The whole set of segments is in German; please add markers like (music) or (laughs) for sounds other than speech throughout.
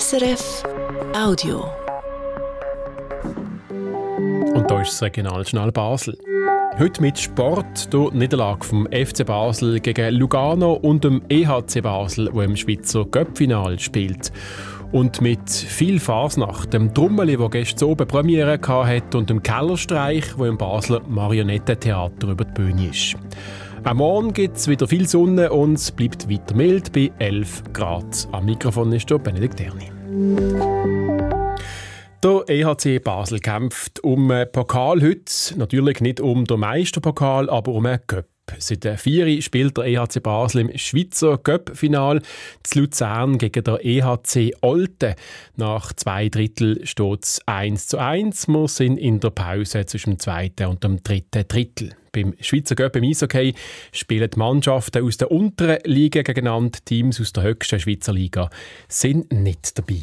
SRF Audio. Und da ist das Regionaljournal Basel. Heute mit Sport, der Niederlage vom FC Basel gegen Lugano und dem EHC Basel, wo im Schweizer Göppfinal spielt. Und mit viel Fasnacht, dem Drummeli, wo gestern oben Premiere hatte, und dem Kellerstreich, wo im Basler Marionettentheater über die Bühne ist. Am Morgen gibt es wieder viel Sonne und es bleibt weiter mild bei 11 Grad. Am Mikrofon ist der Benedikt Erni. Der EHC Basel kämpft um einen Pokal heute. Natürlich nicht um den Meisterpokal, aber um einen Cup. Seit der Vieri spielt der EHC Basel im Schweizer Cup-Final zu Luzern gegen der EHC Olten. Nach zwei Drittel steht es 1 zu 1. Wir sind in der Pause zwischen dem zweiten und dem dritten Drittel. Beim Schweizer Cup im Eishockey spielen die Mannschaften aus der unteren Liga gegeneinander. Teams aus der höchsten Schweizer Liga sind nicht dabei.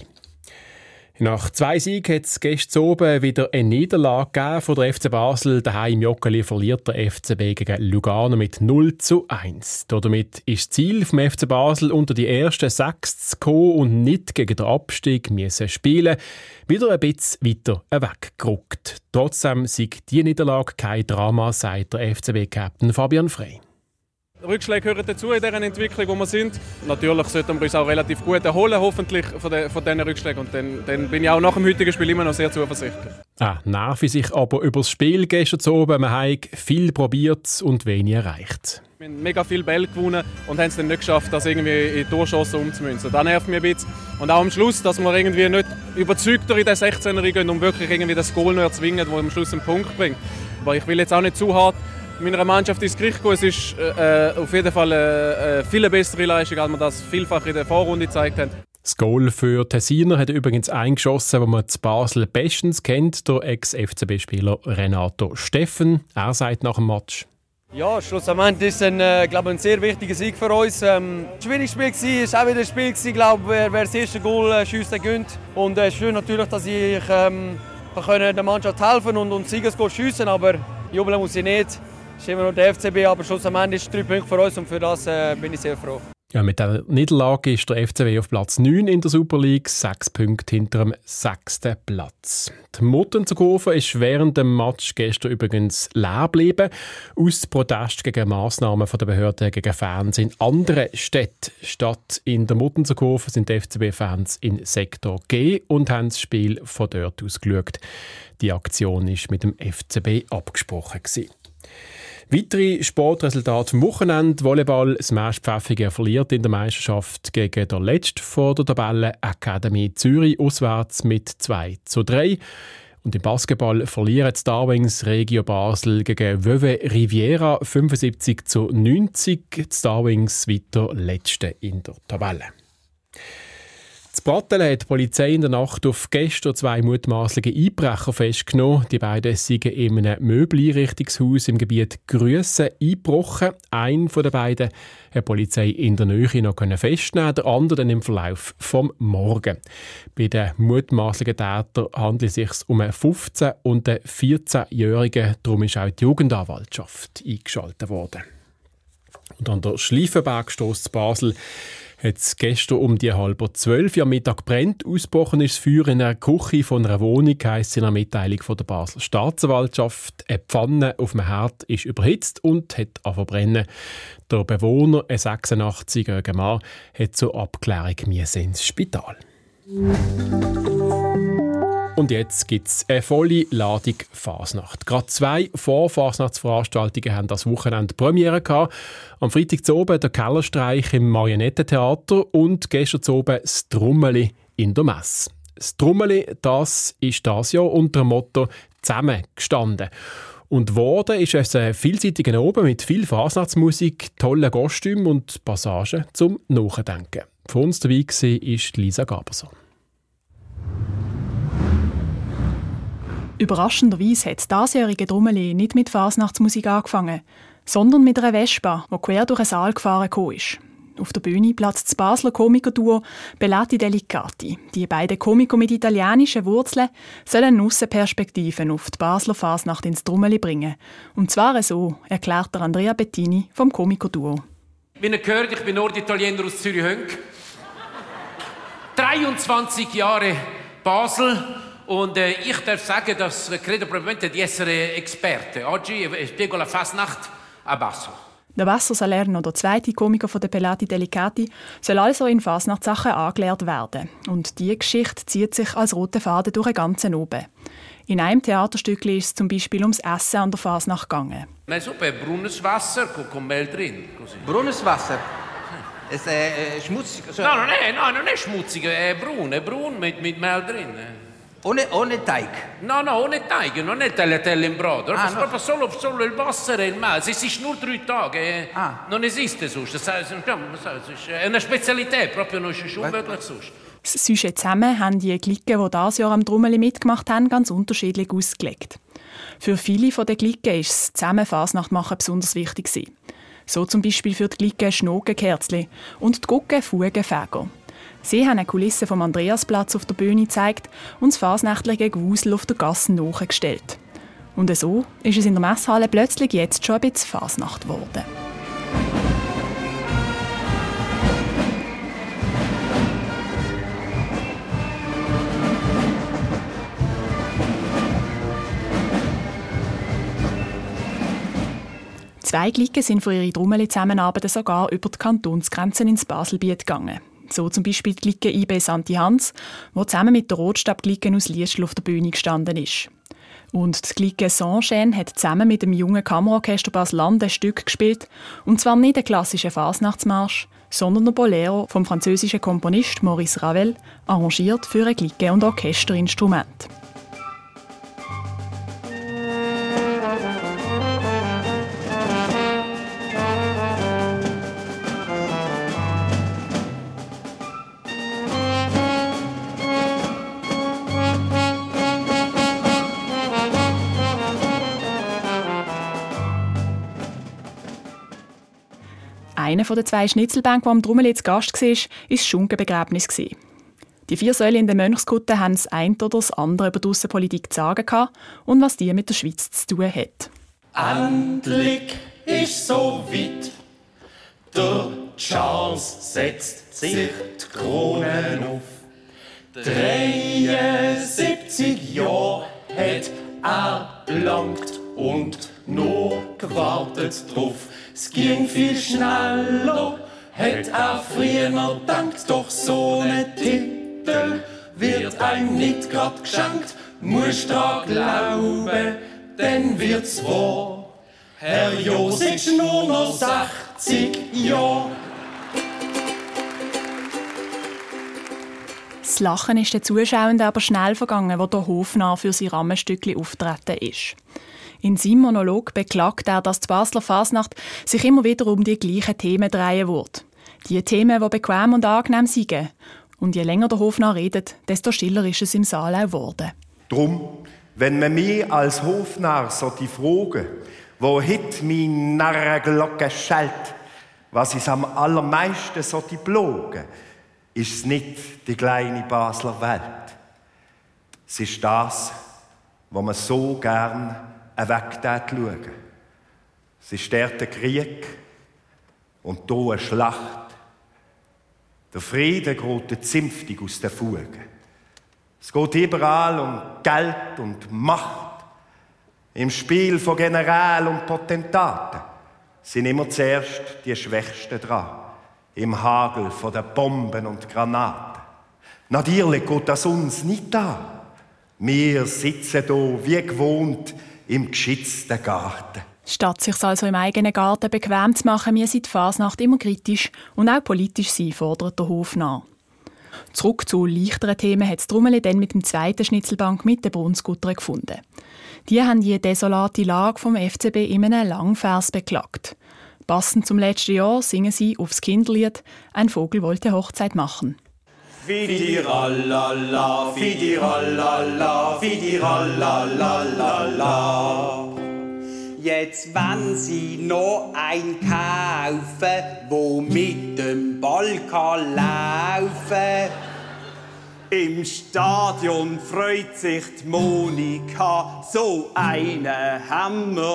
Nach zwei Siegen hat es gestern oben wieder eine Niederlage von der FC Basel. Daheim im Joggeli verliert der FCB gegen Lugano mit 0 zu 1. Damit ist das Ziel vom FC Basel unter die ersten sechs zu kommen und nicht gegen den Abstieg müssen spielen wieder ein bisschen weiter weggerückt. Trotzdem sieht die Niederlage kein Drama, sagt der FCB-Captain Fabian Frey. Rückschläge gehören dazu in dieser Entwicklung, wo wir sind. Natürlich sollten wir uns auch relativ gut erholen, hoffentlich, von, den, von diesen Rückschlägen. Und dann, dann, bin ich auch nach dem heutigen Spiel immer noch sehr zuversichtlich. Ah, nerven sich aber über das Spiel gestern zu oben. Wir haben viel probiert und wenig erreicht. Wir haben mega viel Bälle gewonnen und haben es dann nicht geschafft, das irgendwie in Torschossen umzumünzen. Das nervt mich ein bisschen. Und auch am Schluss, dass wir irgendwie nicht überzeugter in den 16er gehen, um wirklich irgendwie das Goal noch erzwingen, das am Schluss einen Punkt bringt. Aber ich will jetzt auch nicht zu hart meiner Mannschaft ins Gericht gehen. Es ist äh, auf jeden Fall eine, eine viel bessere Leistung, als wir das vielfach in der Vorrunde gezeigt haben. Das Goal für Tessiner hat übrigens eingeschossen, wo man zu Basel bestens kennt, der Ex-FCB-Spieler Renato Steffen. Er sagt nach dem Match. Ja, schlussendlich ist es ein, äh, glaube ein sehr wichtiger Sieg für uns. Ähm, schwieriges Spiel war, auch wieder ein Spiel, gewesen, glaube, wer, wer das erste Goal äh, schießt, der gönnt. Und es äh, ist schön natürlich, dass ich ähm, der Mannschaft helfen und, und Siegesgoal schiessen aber jubeln muss ich nicht ist immer noch der FCB, aber schlussendlich ist drei Punkte für uns und für das äh, bin ich sehr froh. Ja, mit der Niederlage ist der FCB auf Platz 9 in der Super League, sechs Punkte hinter dem sechsten Platz. Die Mutten zu Kurve ist während dem Match gestern übrigens leer geblieben. Aus Protest gegen Massnahmen der Behörden gegen Fans in anderen Städten. Statt in der Mutten zu Kurve sind FCB-Fans in Sektor G und haben das Spiel von dort aus geschaut. Die Aktion ist mit dem FCB abgesprochen. Gewesen. Weitere Sportresultate vom Wochenende. Volleyball, Smash Pfäffiger verliert in der Meisterschaft gegen der letzte vor der Tabelle Akademie Zürich auswärts mit 2 zu 3. Und im Basketball verlieren die Starwings Regio Basel gegen Veuve Riviera 75 zu 90. Die Starwings weiter letzte in der Tabelle. In Brattelen hat die Polizei in der Nacht auf gestern zwei mutmaßliche Einbrecher festgenommen. Die beiden sind in einem Möbeleinrichtungshaus im Gebiet Grüsse eingebrochen. Einen von den beiden hat die Polizei in der Nähe noch festnehmen, der andere dann im Verlauf vom Morgen. Bei den mutmaßlichen Tätern handelt es sich um einen 15- und einen 14-Jährigen. Darum ist auch die Jugendanwaltschaft eingeschaltet worden. Und an der Schlieffenbergstrasse zu Basel hat es gestern um die halbe zwölf am Mittag brennt. Ausgebrochen ist das Feuer in einer Küche von einer Wohnung, heisst in einer Mitteilung von der Basler Staatsanwaltschaft. Eine Pfanne auf dem Herd ist überhitzt und hat verbrennen. Der Bewohner, ein 86-jähriger Mann, hat zur Abklärung ins Spital. Und jetzt gibt es eine volle Ladung Fasnacht. Gerade zwei Vorfasnachtsveranstaltungen haben das Wochenende Premiere gehabt. Am Freitag zu oben der Kellerstreich im Marionettentheater und gestern zu oben das Trummeli in der Messe. Das Trummeli, das ist das Jahr unter dem Motto «Zusammengestanden». Und worden ist es ein vielseitiger Oben mit viel Fasnachtsmusik, tollen Kostümen und Passagen zum Nachdenken. Von uns dabei war Lisa Gaberson. Überraschenderweise hat das diesjährige Drummeli nicht mit Fasnachtsmusik angefangen, sondern mit einer Vespa, die quer durch den Saal gefahren ist. Auf der Bühne platzt das Basler Komikerduo Bellati Delicati. Die beiden Komiker mit italienischen Wurzeln sollen Aussenperspektiven auf die Basler Fasnacht ins Drummeli bringen. Und zwar so, erklärt der Andrea Bettini vom Komikerduo. Wie ihr gehört, ich bin Norditaliener aus Zürich-Hönk. 23 Jahre Basel und äh, ich darf sagen, dass credo probabilmente di essere esperte. Oggi spiego la Fasnacht a Basel. Der Basso Salerno, der zweite Komiker von der Pelati Delicati, soll also in Fasnachtssachen angelehrt werden. Und diese Geschichte zieht sich als rote Faden durch den ganzen Oben. In einem Theaterstück ist es zum Beispiel ums Essen an der Fasnacht gegangen. Eine Suppe, braunes Wasser con Mehl drin. Così. Braunes Wasser? Es eh, schmutzig? So. Non è, no, non è schmutzig, è bruno, è bruno mit, mit Mehl drin. Ohne, ohne Teig? No, no, ohne Teig, non è tagliatelle in brodo, Ah, è no. proprio solo, solo il Wasser e il Mehl. Es ist nur drei Tage, eh. Ah. non esiste sonst. Das heißt, es ist eine Spezialität, proprio non ist unmöglich sonst. Das Sujet zusammen haben die Glicken, die dieses Jahr am Drummeli mitgemacht haben, ganz unterschiedlich ausgelegt. Für viele von den Glicken ist das zusammen Fasnacht machen besonders wichtig. gewesen. So zum Beispiel für die Glicken Schnogenkerzli und die Gucken Fugenfäger. Sie haben eine Kulisse vom Andreasplatz auf der Bühne gezeigt und das fasnächtliche Gewusel auf der Gasse nachgestellt. Und so ist es in der Messhalle plötzlich jetzt schon ein bisschen Fasnacht geworden. Zwei Glicken sind für ihre Drummeli-Zusammenarbeit sogar über die Kantonsgrenzen ins Baselbiet gegangen. So zum Beispiel die Glicke IB Santi Hans, wo zusammen mit der Rotstab-Glicke aus Liestl auf der Bühne gestanden ist. Und die Glicke Saint-Jean hat zusammen mit dem jungen Kammerorchester Basel-Land ein Stück gespielt. Und zwar nicht den klassischen Fasnachtsmarsch, sondern der Bolero vom französischen Komponist Maurice Ravel, arrangiert für ein Glicke- und Orchesterinstrument. Einer der zwei Schnitzelbänke, der am Drummeli zu Gast war, war das Schunkenbegräbnis. Die vier Säulen in der Mönchskutte haben das eine oder das andere über die Aussenpolitik zu sagen und was die mit der Schweiz zu tun hat. Endlich ist so weit. Der Charles setzt sich die Krone auf. 73 Jahre hat er belangt und nur gewartet drauf. Es ging viel schneller, hat er früher dankt, doch so ne Titel wird einem nicht grad geschenkt. Musst dran glauben, dann wird's wahr. Herr Jos ist nur noch 60 Jahre. Das Lachen ist den Zuschauenden aber schnell vergangen, wo der Hofnarr für sein Rahmenstückchen auftreten ist. In seinem Monolog beklagt er, dass die Basler Fasnacht sich immer wieder um die gleichen Themen drehen wird. Die Themen, die bequem und angenehm sind. Und je länger der Hofnarr redet, desto stiller ist es im Saal auch geworden. Drum, wenn man mir als Hofnarr so die Frage, wo hit mein Narrenglocke schellt, was ist am allermeisten so die Bloge, ist es nicht die kleine Basler Welt. Es ist das, wo man so gern wegtät schauen. Es ist dort der Krieg und hier eine Schlacht. Der Frieden geht zünftig aus den Fugen. Es geht überall um Geld und Macht. Im Spiel von General und Potentaten sind immer zuerst die Schwächsten dran. Im Hagel von den Bomben und Granaten. Natürlich geht das uns nicht an. Wir sitzen hier wie gewohnt im geschützten Garten. Statt sich also im eigenen Garten bequem zu machen, müsse die Fasnacht immer kritisch und auch politisch sein, fordert der Hofnarr. Zurück zu leichteren Themen hat das Drummeli dann mit dem zweiten Schnitzelbank mit den Brunsguttern gefunden. Die haben die desolate Lage vom FCB in einem Langvers beklagt. Passend zum letzten Jahr singen sie aufs Kinderlied «Ein Vogel wollte Hochzeit machen». Fidiralala, fidiralala, fidiralala. Jetzt wenn Sie noch ein kaufen, wo mit dem Ball kann laufen. Im Stadion freut sich die Monika, so eine haben wir.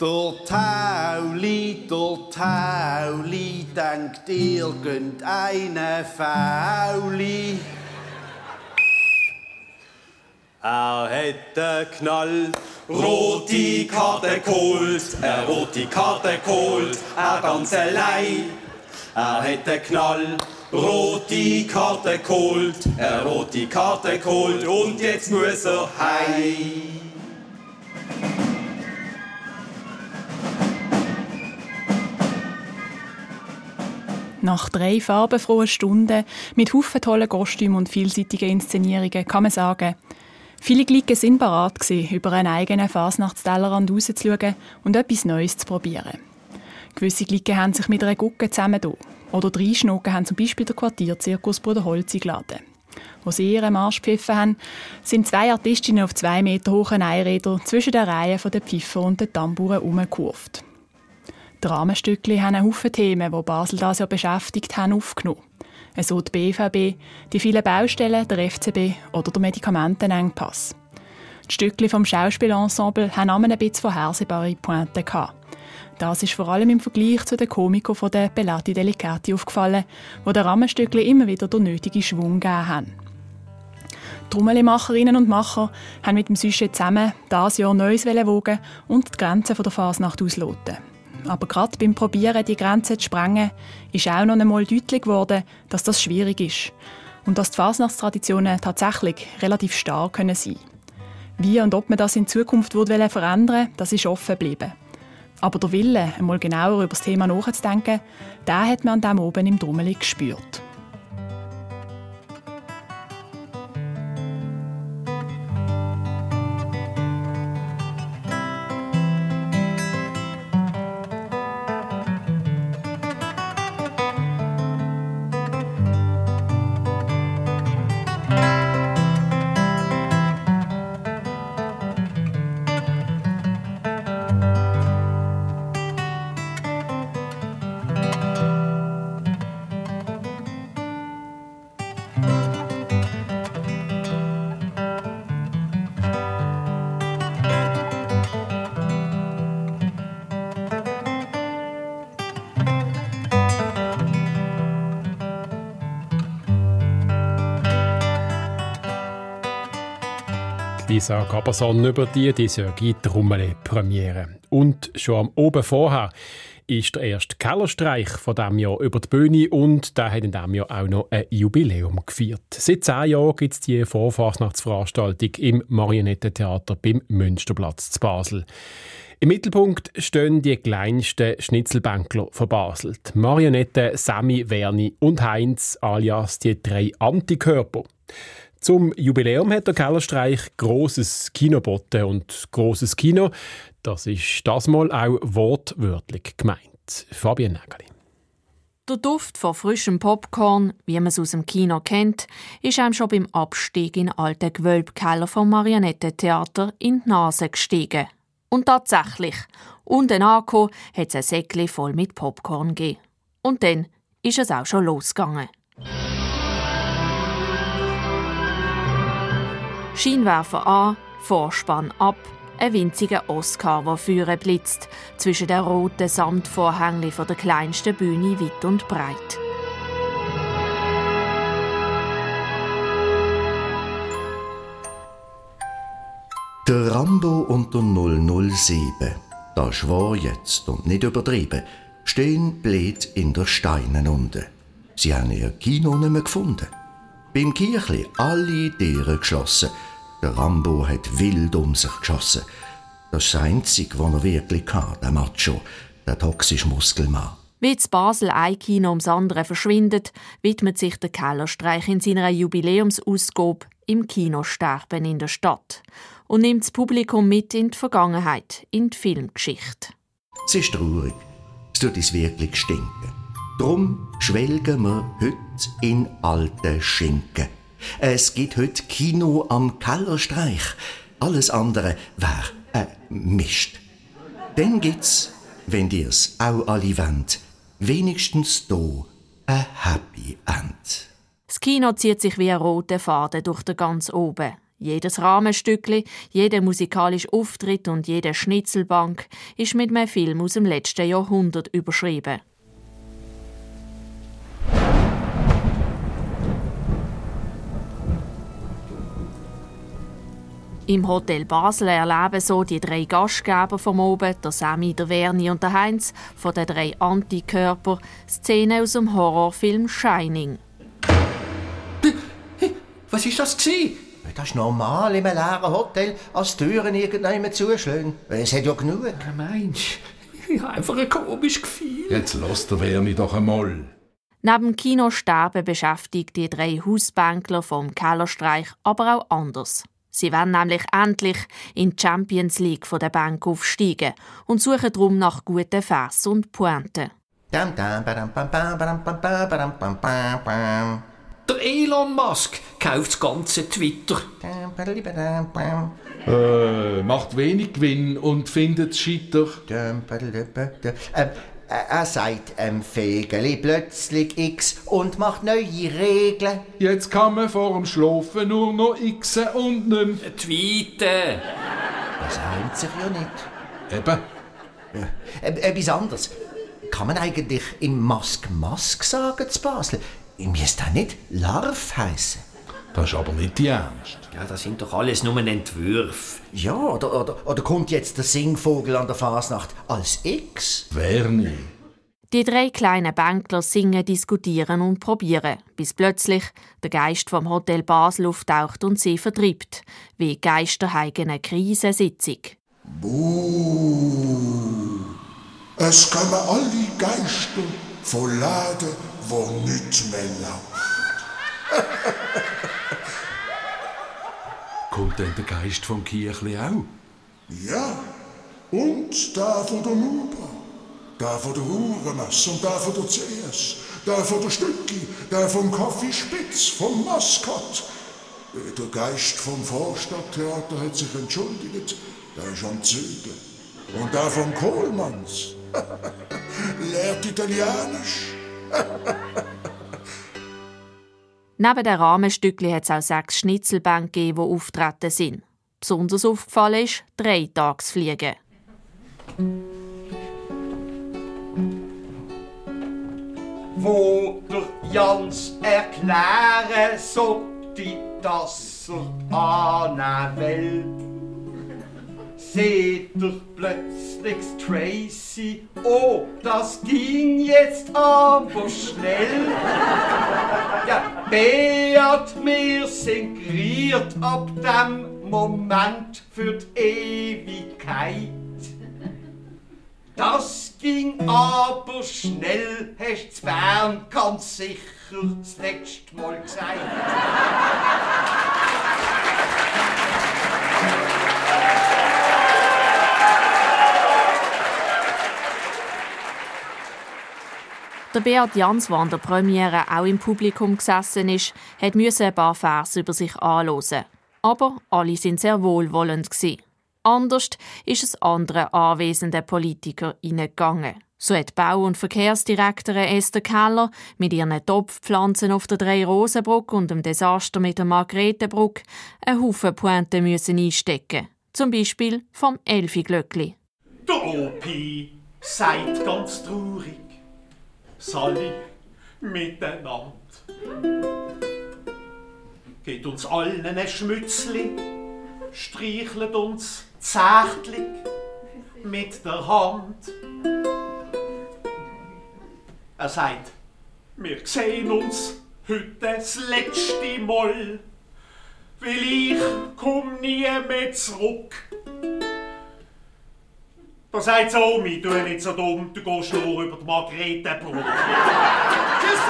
Der Tauli, der Tauli denkt irgendeine Fauli. Er hätte Knall, rote Karte geholt, er rote Karte geholt, er ganz allein. Er hätte Knall, rote Karte geholt, er rote Karte geholt und jetzt muss er heim. Nach drei farbenfrohen Stunden mit Haufen tollen Kostümen und vielseitigen Inszenierungen kann man sagen, viele Glicken sind bereit gewesen, über einen eigenen Fasnachtstellerrand rauszuschauen und etwas Neues zu probieren. Gewisse Glicken haben sich mit einer Gucke zusammengetan. Oder drei Schnucken haben zum Beispiel den Quartierzirkus Bruder Holz eingeladen. Wo sie ihren Marsch gepfiffen haben, sind zwei Artistinnen auf zwei Meter hohen Einrädern zwischen den Reihen der Pfiffer und den Tamburen herumgekurvt. Die Rahmenstückchen haben einen Haufen Themen, die Basel das Jahr beschäftigt haben, aufgenommen. So die BVB, die vielen Baustellen, der FCB oder der Medikamentenengpass. Die Stückchen vom Schauspielensemble haben ein bisschen vorhersehbare Pointen. Das ist vor allem im Vergleich zu den Komikern von der Bellati Delicati aufgefallen, wo der Rahmenstückchen immer wieder den nötigen Schwung gegeben haben. Trommelmacherinnen und Macher haben mit dem Sujet zusammen das Jahr Neues wogen und die Grenzen der Fasnacht ausloten. Aber gerade beim Probieren, die Grenzen zu sprengen, ist auch noch einmal deutlich geworden, dass das schwierig ist und dass die Fasnachtstraditionen tatsächlich relativ stark sein können Wie und ob man das in Zukunft verändern will, das ist offen geblieben. Aber der Wille, einmal genauer über das Thema nachzudenken, den hat man an diesem oben im Drummeli gespürt. Lisa Gaberson über die diesjährige Trommeli-Premiere. Und schon am Oben vorher ist der erste Kellerstreich von diesem Jahr über die Bühne und der hat in diesem Jahr auch noch ein Jubiläum gefeiert. Seit zehn Jahren gibt es die Vorfasnachtsveranstaltung im Marionettentheater beim Münsterplatz zu Basel. Im Mittelpunkt stehen die kleinsten Schnitzelbänkler von Basel. Die Marionetten Sammy, Werni und Heinz alias die drei Antikörper. Zum Jubiläum hat der Kellerstreich großes Kino und großes Kino, das ist das mal auch wortwörtlich gemeint. Fabian Nägeli. Der Duft von frischem Popcorn, wie man es aus dem Kino kennt, ist einem schon beim Abstieg in alten Gewölbkeller vom Marionettentheater in die Nase gestiegen. Und tatsächlich, unten angekommen, hat es ein Säckchen voll mit Popcorn gegeben. Und dann ist es auch schon losgegangen. Scheinwerfer an, Vorspann ab, ein winziger Oscar, der führen blitzt, zwischen den roten Samtvorhängen von der kleinsten Bühne weit und breit. Der Rambo und der 007, das war jetzt und nicht übertrieben, stehen blöd in der Steinen unten. Sie haben ihr Kino nicht mehr gefunden. Beim Kirchli alle Tiere geschlossen. Der Rambo hat wild um sich geschossen. Das ist das Einzige, was er wirklich hatte, der Macho, der toxische Muskelmann. Wie zu Basel ein Kino ums andere verschwindet, widmet sich der Kellerstreich in seiner Jubiläumsausgabe im Kinosterben in der Stadt und nimmt das Publikum mit in die Vergangenheit, in die Filmgeschichte. Es ist traurig. Es tut uns wirklich stinken. Drum schwelgen wir heute in alte Schinken. Es gibt heute Kino am Kellerstreich. Alles andere wäre ein Mist. Dann gibt's, wenn dir's auch alle wollt, wenigstens do ein Happy End. Das Kino zieht sich wie ein roter Faden durch den ganz oben. Jedes Rahmenstückli, jeder musikalische Auftritt und jede Schnitzelbank ist mit einem Film aus dem letzten Jahrhundert überschrieben. Im Hotel Basel erleben so die drei Gastgeber vom Oben, der Sammy, der Verni und der Heinz, von den drei Antikörper, Szenen aus dem Horrorfilm Shining. Was ist das gewesen? Das ist normal in einem leeren Hotel, als die Türen irgendjemand zuschlagen. Es hat ja genug. Mensch, ich habe einfach ein komisches Gefühl. Jetzt lass der Werni doch einmal. Neben dem Kinosterben beschäftigt die drei Hausbänkler vom Kellerstreich aber auch anders. Sie wollen nämlich endlich in die Champions League von der Bank aufsteigen und suchen darum nach guten Vers und Pointen. Der Elon Musk kauft das ganze Twitter. Äh, macht wenig Gewinn und findet es scheiter. Ähm, äh, er sagt ähm, Fegeli plötzlich X und macht neue Regeln. Jetzt kann man vor dem Schlafen nur noch X und nicht. Tweeten! Das reimt sich ja nicht. Eben. Ja. Ähm, etwas anderes. Kann man eigentlich im Mask Mask sagen zu Basel? Müsste das nicht Larv heißen? Das ist aber nicht die Ernst. Ja, das sind doch alles nur Entwürfe. Ja, oder, oder, oder kommt jetzt der Singvogel an der Fasnacht als X? Werni. Die drei kleinen Bänkler singen, diskutieren und probieren, bis plötzlich der Geist vom Hotel Basel auftaucht und sie vertreibt, wie geisterheigene Krisensitzung. Buh. Es kommen alle Geister von Läden, wo nicht mehr läuft. Kommt denn der Geist vom Kirchli auch? Ja, und der von der Nuba, der von der Hurenmesse und der von der CS, der von der Stücki, der vom Kaffee Spitz, vom Maskott. Äh, Der Geist vom Vorstadttheater hat sich entschuldigt, der ist am Zügeln. Und der vom Kohlmanns (laughs) lehrt Italienisch. (laughs) Neben den Rahmenstückchen hat es auch sechs Schnitzelbänke die auftreten sind. Besonders aufgefallen ist drei Tagsfliegen. wo der Jans erklären sollte, dass er annehmen will. Seht er plötzlich Tracy, oh, das ging jetzt aber schnell. Ja, Beat, wir sind geriert ab dem Moment für die Ewigkeit. Das ging aber schnell, hast du Bern ganz sicher das letzte Mal gesagt. Der Beat Jans, der an der Premiere auch im Publikum gesessen ist, müssen ein paar Vers über sich anhören. Aber alle sind sehr wohlwollend. Anders ist es anderen anwesenden Politiker gegangen. So hat Bau- und Verkehrsdirektorin Esther Keller mit ihren Topfpflanzen auf der Drei-Rosenbrücke und dem Desaster mit der Margretenbrücke einen Haufen Pointen müssen einstecken. Zum Beispiel vom Elfi-Glöckli. Der Opi seid ganz traurig. Sally miteinander. Geht uns allen ein Schmützli, streichelt uns zärtlich mit der Hand. Er sagt, wir sehen uns heute das letzte Mal, weil ich komm nie mehr zurück. Da sagt sie, Omi, du nicht so dumm, du gehst nur über die Margretenbrücke. Tschüss!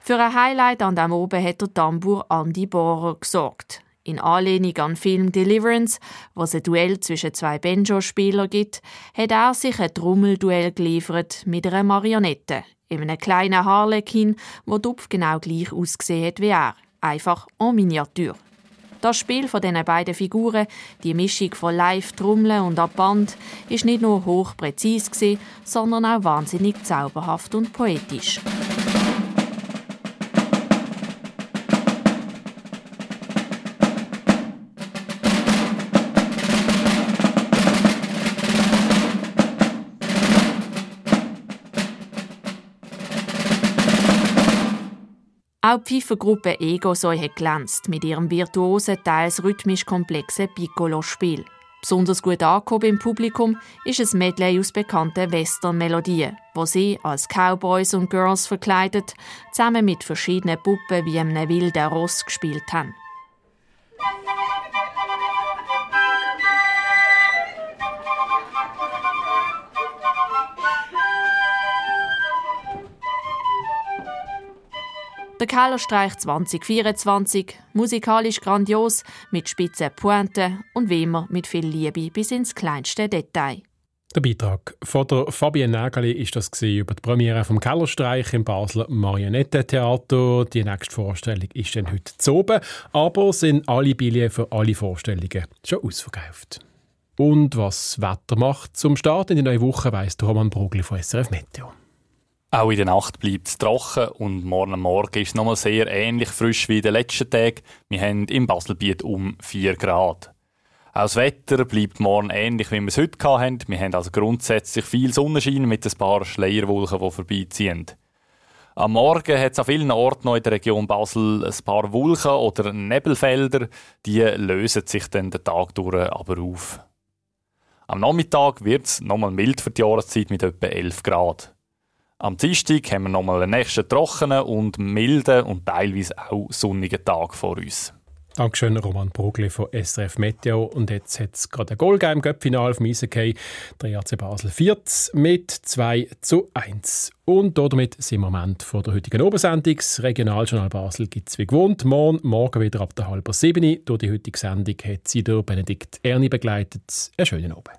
Für ein Highlight an dem oben hat der Tambour Andy Bohrer gesorgt. In Anlehnung an den Film Deliverance, wo es ein Duell zwischen zwei Banjo-Spielern gibt, hat er sich ein Trommelduell geliefert mit einer Marionette, in einem kleinen Harlekin, wo Dupf genau gleich ausgesehen hat wie er, einfach en Miniatur. Das Spiel von diesen beiden Figuren, die Mischung von Live-Trommeln und Abband, ist nicht nur hochpräzis, sondern auch wahnsinnig zauberhaft und poetisch. Auch die Pfeiffergruppe Egosoi hat glänzt mit ihrem virtuosen, teils rhythmisch komplexen Piccolo-Spiel. Besonders gut angekommen im Publikum ist ein Medley aus bekannten Western-Melodien, wo sie als Cowboys und Girls verkleidet zusammen mit verschiedenen Puppen wie einem wilden Ross gespielt haben. Der Kellerstreich 2024, musikalisch grandios, mit spitzen Pointen und wie immer mit viel Liebe bis ins kleinste Detail. Der Beitrag von der Fabienne Nägeli ist das über die Premiere vom Kellerstreich im Basler Marionettentheater. Die nächste Vorstellung ist dann heute zu oben, aber sind alle Billionen für alle Vorstellungen schon ausverkauft. Und was das Wetter macht zum Start in die neue Woche, weiss Roman Brugli von SRF Meteo. Auch in der Nacht bleibt es trocken und morgen Morgen ist es nochmal sehr ähnlich frisch wie den letzten Tagen. Wir haben im Baselbiet um 4 Grad. Auch das Wetter bleibt morgen ähnlich, wie wir es heute hatten. Wir haben also grundsätzlich viel Sonnenschein mit ein paar Schleierwolken, die vorbeiziehen. Am Morgen hat es an vielen Orten noch in der Region Basel ein paar Wolken oder Nebelfelder. Die lösen sich dann den Tag durch aber auf. Am Nachmittag wird es nochmal mild für die Jahreszeit mit etwa 11 Grad. Am Dienstag haben wir nochmal einen nächsten trockenen und milden und teilweise auch sonnigen Tag vor uns. Dankeschön, Roman Brugli von SRF Meteo. Und jetzt hat es gerade ein Goal im Göppfinal vom Eishockey. Der AC Basel 40 mit 2 zu 1. Und damit sind wir am Ende von der heutigen Obersendung. Das Regionaljournal Basel gibt es wie gewohnt. Morgen, morgen wieder ab der halben sieben. Durch die heutige Sendung hat sie durch Benedikt Erni begleitet. Einen schönen Abend.